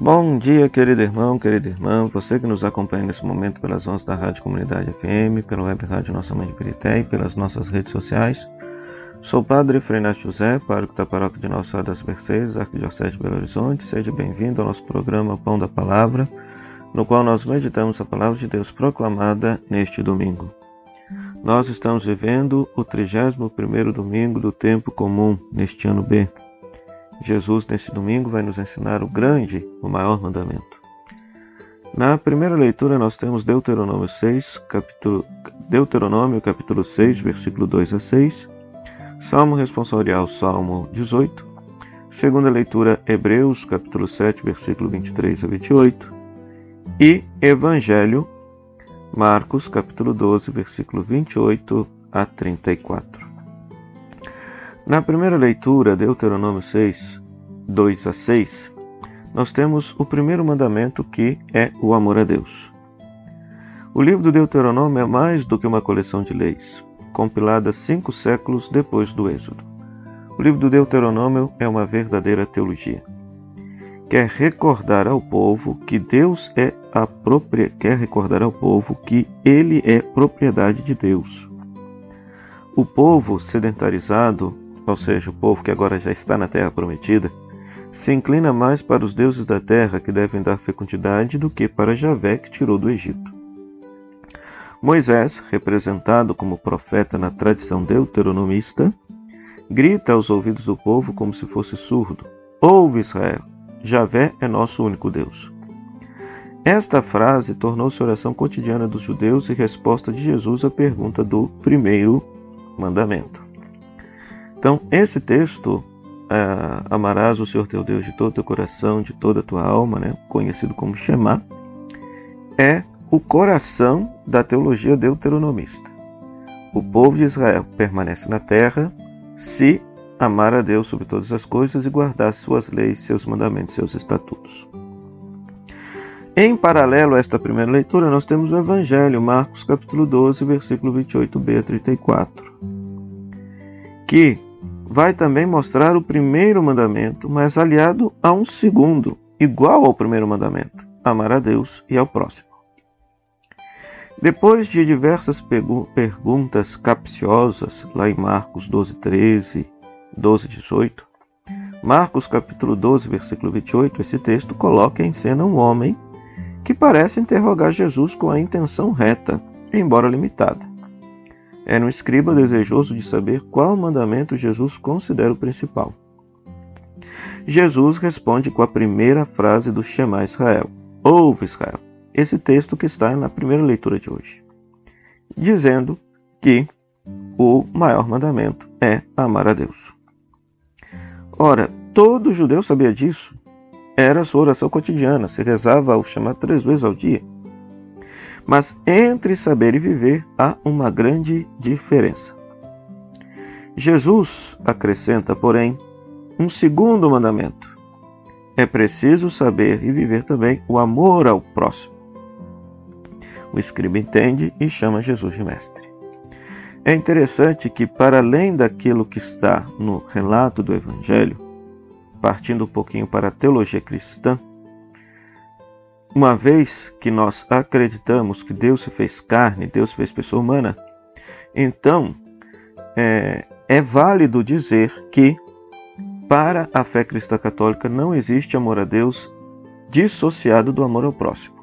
Bom dia, querido irmão, querida irmã, você que nos acompanha nesse momento pelas ondas da Rádio Comunidade FM, pela web rádio Nossa Mãe de Pirité e pelas nossas redes sociais. Sou Padre Frenato José, pároco da paróquia de Nossa Senhora das Mercedes, Arquidiocese de Belo Horizonte. Seja bem-vindo ao nosso programa Pão da Palavra, no qual nós meditamos a palavra de Deus proclamada neste domingo. Nós estamos vivendo o 31º domingo do tempo comum neste ano B. Jesus, nesse domingo, vai nos ensinar o grande, o maior mandamento. Na primeira leitura, nós temos Deuteronômio 6, capítulo, Deuteronômio capítulo 6, versículo 2 a 6, Salmo responsorial, Salmo 18, segunda leitura, Hebreus capítulo 7, versículo 23 a 28, e Evangelho, Marcos capítulo 12, versículo 28 a 34. Na primeira leitura, Deuteronômio 6, 2 a 6, nós temos o primeiro mandamento que é o amor a Deus. O livro do Deuteronômio é mais do que uma coleção de leis, compilada cinco séculos depois do Êxodo. O livro do Deuteronômio é uma verdadeira teologia. Quer recordar ao povo que Deus é a própria, quer recordar ao povo que ele é propriedade de Deus. O povo sedentarizado ou seja, o povo que agora já está na terra prometida, se inclina mais para os deuses da terra que devem dar fecundidade do que para Javé que tirou do Egito. Moisés, representado como profeta na tradição deuteronomista, grita aos ouvidos do povo como se fosse surdo: Ouve Israel, Javé é nosso único Deus. Esta frase tornou-se oração cotidiana dos judeus e resposta de Jesus à pergunta do primeiro mandamento. Então, esse texto, é, amarás o Senhor teu Deus de todo o teu coração, de toda a tua alma, né, conhecido como Shema, é o coração da teologia deuteronomista. O povo de Israel permanece na terra se amar a Deus sobre todas as coisas e guardar suas leis, seus mandamentos, seus estatutos. Em paralelo a esta primeira leitura, nós temos o Evangelho, Marcos capítulo 12, versículo 28b a 34, que vai também mostrar o primeiro mandamento, mas aliado a um segundo, igual ao primeiro mandamento: amar a Deus e ao próximo. Depois de diversas perguntas capciosas, lá em Marcos 12, 13, 12, 18, Marcos capítulo 12, versículo 28, esse texto coloca em cena um homem que parece interrogar Jesus com a intenção reta, embora limitada. Era um escriba desejoso de saber qual mandamento Jesus considera o principal. Jesus responde com a primeira frase do Shema Israel: Ouve Israel. Esse texto que está na primeira leitura de hoje, dizendo que o maior mandamento é amar a Deus. Ora, todo judeu sabia disso. Era sua oração cotidiana, se rezava ao chamar três vezes ao dia. Mas entre saber e viver há uma grande diferença. Jesus acrescenta, porém, um segundo mandamento. É preciso saber e viver também o amor ao próximo. O escriba entende e chama Jesus de mestre. É interessante que, para além daquilo que está no relato do Evangelho, partindo um pouquinho para a teologia cristã, uma vez que nós acreditamos que Deus se fez carne, Deus fez pessoa humana, então é, é válido dizer que para a fé cristã católica não existe amor a Deus dissociado do amor ao próximo.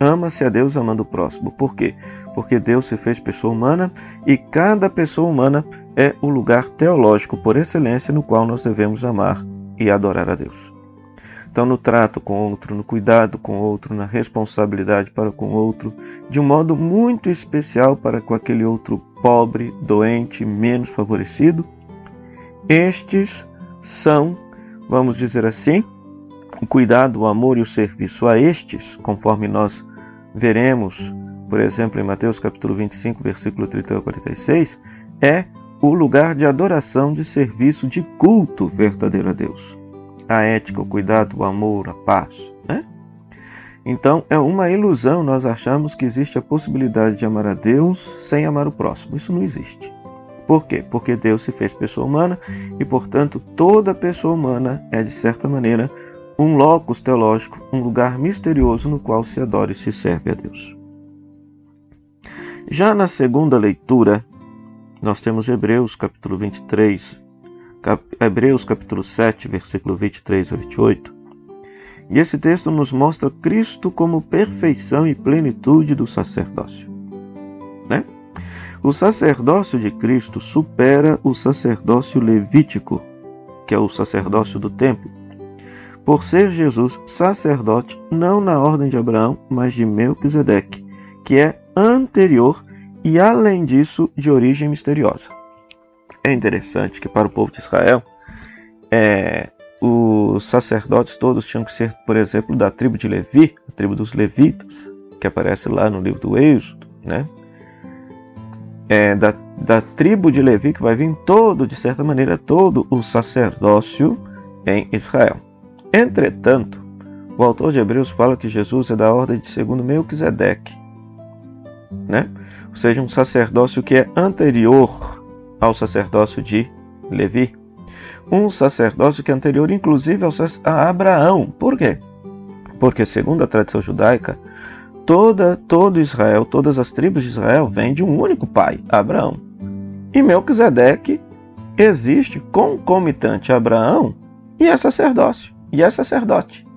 Ama-se a Deus amando o próximo. Por quê? Porque Deus se fez pessoa humana e cada pessoa humana é o lugar teológico por excelência no qual nós devemos amar e adorar a Deus. Então, no trato com outro, no cuidado com outro, na responsabilidade para com outro, de um modo muito especial para com aquele outro pobre, doente, menos favorecido, estes são, vamos dizer assim, o cuidado, o amor e o serviço a estes, conforme nós veremos, por exemplo, em Mateus capítulo 25, versículo 30 a 46, é o lugar de adoração, de serviço, de culto verdadeiro a Deus a ética, o cuidado, o amor, a paz. Né? Então é uma ilusão nós achamos que existe a possibilidade de amar a Deus sem amar o próximo. Isso não existe. Por quê? Porque Deus se fez pessoa humana e, portanto, toda pessoa humana é, de certa maneira, um locus teológico, um lugar misterioso no qual se adora e se serve a Deus. Já na segunda leitura, nós temos Hebreus capítulo 23, cap Hebreus capítulo 7, versículo 23 a 28. E esse texto nos mostra Cristo como perfeição e plenitude do sacerdócio. Né? O sacerdócio de Cristo supera o sacerdócio levítico, que é o sacerdócio do templo, por ser Jesus sacerdote não na ordem de Abraão, mas de Melquisedeque, que é anterior e, além disso, de origem misteriosa. É interessante que, para o povo de Israel, é, os sacerdotes todos tinham que ser, por exemplo, da tribo de Levi, a tribo dos levitas, que aparece lá no livro do Êxodo, né? É, da, da tribo de Levi que vai vir todo, de certa maneira, todo o sacerdócio em Israel. Entretanto, o autor de Hebreus fala que Jesus é da ordem de segundo Melquisedeque, né? ou seja, um sacerdócio que é anterior ao sacerdócio de Levi. Um sacerdócio que é anterior, inclusive, a Abraão. Por quê? Porque, segundo a tradição judaica, toda, todo Israel, todas as tribos de Israel vêm de um único pai, Abraão. E Melquisedeque existe concomitante a Abraão e é sacerdócio, e é sacerdote.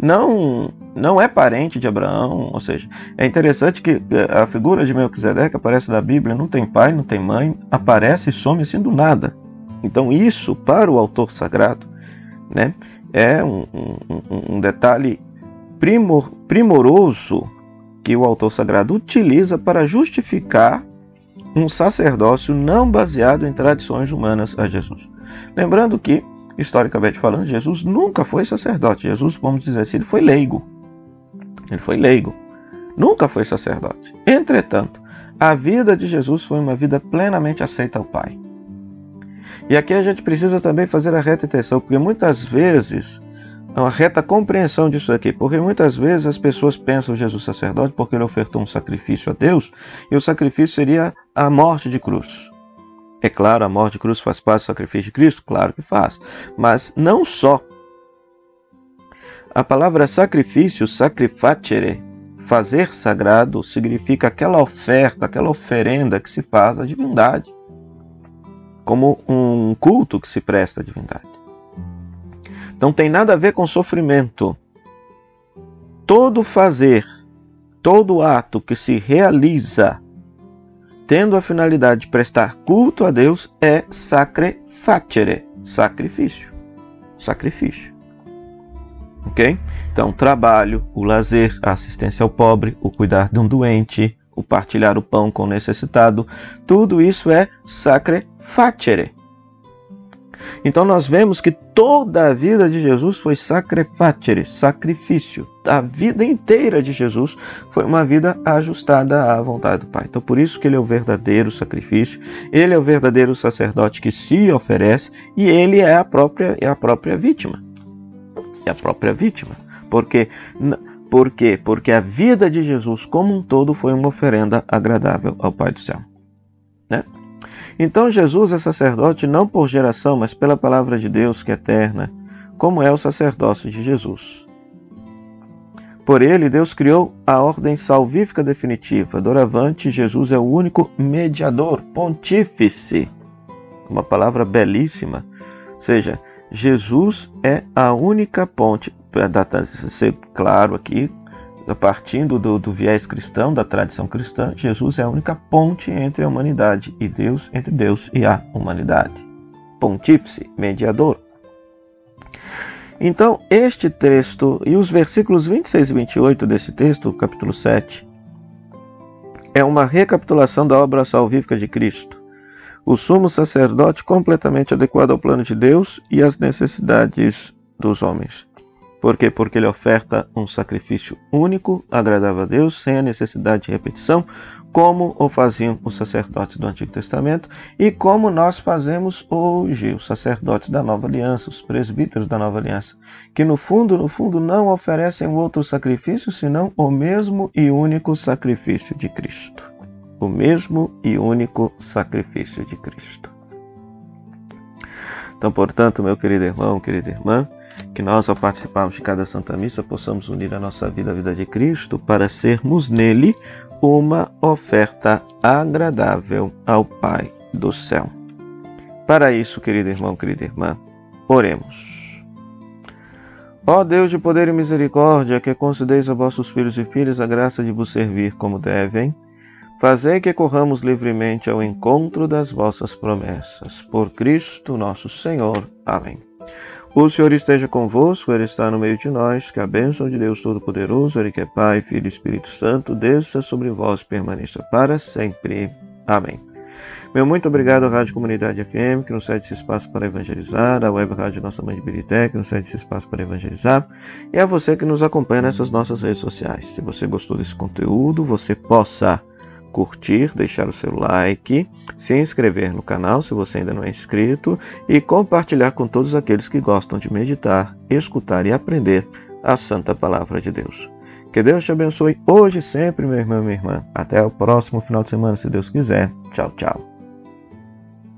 Não não é parente de Abraão, ou seja, é interessante que é, a figura de Melquisedeque aparece na Bíblia, não tem pai, não tem mãe, aparece e some assim do nada. Então isso, para o autor sagrado, né, é um, um, um detalhe primor, primoroso que o autor sagrado utiliza para justificar um sacerdócio não baseado em tradições humanas a Jesus. Lembrando que, historicamente falando, Jesus nunca foi sacerdote. Jesus, vamos dizer assim, ele foi leigo. Ele foi leigo, nunca foi sacerdote. Entretanto, a vida de Jesus foi uma vida plenamente aceita ao Pai. E aqui a gente precisa também fazer a reta intenção, porque muitas vezes, uma reta compreensão disso aqui, porque muitas vezes as pessoas pensam Jesus sacerdote porque ele ofertou um sacrifício a Deus, e o sacrifício seria a morte de cruz. É claro, a morte de cruz faz parte do sacrifício de Cristo? Claro que faz. Mas não só a palavra sacrifício, sacrificere, fazer sagrado, significa aquela oferta, aquela oferenda que se faz à divindade, como um culto que se presta à divindade. Não tem nada a ver com sofrimento. Todo fazer, todo ato que se realiza tendo a finalidade de prestar culto a Deus é sacrificere, sacrifício. Sacrifício. Ok? Então, trabalho, o lazer, a assistência ao pobre, o cuidar de um doente, o partilhar o pão com o necessitado, tudo isso é sacre facere. Então nós vemos que toda a vida de Jesus foi sacre facere, sacrifício. A vida inteira de Jesus foi uma vida ajustada à vontade do Pai. Então por isso que ele é o verdadeiro sacrifício, ele é o verdadeiro sacerdote que se oferece e ele é a própria, é a própria vítima a própria vítima. Porque, por quê? Porque a vida de Jesus como um todo foi uma oferenda agradável ao Pai do céu. Né? Então Jesus é sacerdote não por geração, mas pela palavra de Deus que é eterna, como é o sacerdócio de Jesus. Por ele, Deus criou a ordem salvífica definitiva. Doravante, Jesus é o único mediador, pontífice. Uma palavra belíssima. Ou seja, Jesus é a única ponte, para ser claro aqui, partindo do, do, viés cristão, da tradição cristã, Jesus é a única ponte entre a humanidade e Deus, entre Deus e a humanidade. Pontífice, mediador. Então, este texto e os versículos 26 e 28 desse texto, capítulo 7, é uma recapitulação da obra salvífica de Cristo o sumo sacerdote completamente adequado ao plano de Deus e às necessidades dos homens. Por quê? Porque ele oferta um sacrifício único, agradável a Deus, sem a necessidade de repetição, como o faziam os sacerdotes do Antigo Testamento e como nós fazemos hoje, os sacerdotes da Nova Aliança, os presbíteros da Nova Aliança, que no fundo, no fundo não oferecem outro sacrifício senão o mesmo e único sacrifício de Cristo o mesmo e único sacrifício de Cristo. Então, portanto, meu querido irmão, querida irmã, Que nós, ao participarmos de cada Santa Missa, possamos unir a nossa vida à vida de Cristo para sermos nele uma oferta agradável ao Pai do céu. Para isso, querido irmão, querida irmã, oremos. Ó Deus de poder e misericórdia, que concedeis a vossos filhos e filhas a graça de vos servir como devem, fazei que corramos livremente ao encontro das vossas promessas. Por Cristo nosso Senhor. Amém. O Senhor esteja convosco, Ele está no meio de nós, que a bênção de Deus Todo-Poderoso, Ele que é Pai, Filho e Espírito Santo, desça sobre vós, permaneça para sempre. Amém. Meu muito obrigado à Rádio Comunidade FM, que nos cede esse espaço para evangelizar, à Web Rádio Nossa Mãe de Birité, que nos cede esse espaço para evangelizar, e a você que nos acompanha nessas nossas redes sociais. Se você gostou desse conteúdo, você possa curtir, deixar o seu like, se inscrever no canal se você ainda não é inscrito e compartilhar com todos aqueles que gostam de meditar, escutar e aprender a Santa Palavra de Deus. Que Deus te abençoe hoje e sempre, meu irmão e minha irmã. Até o próximo final de semana, se Deus quiser. Tchau, tchau.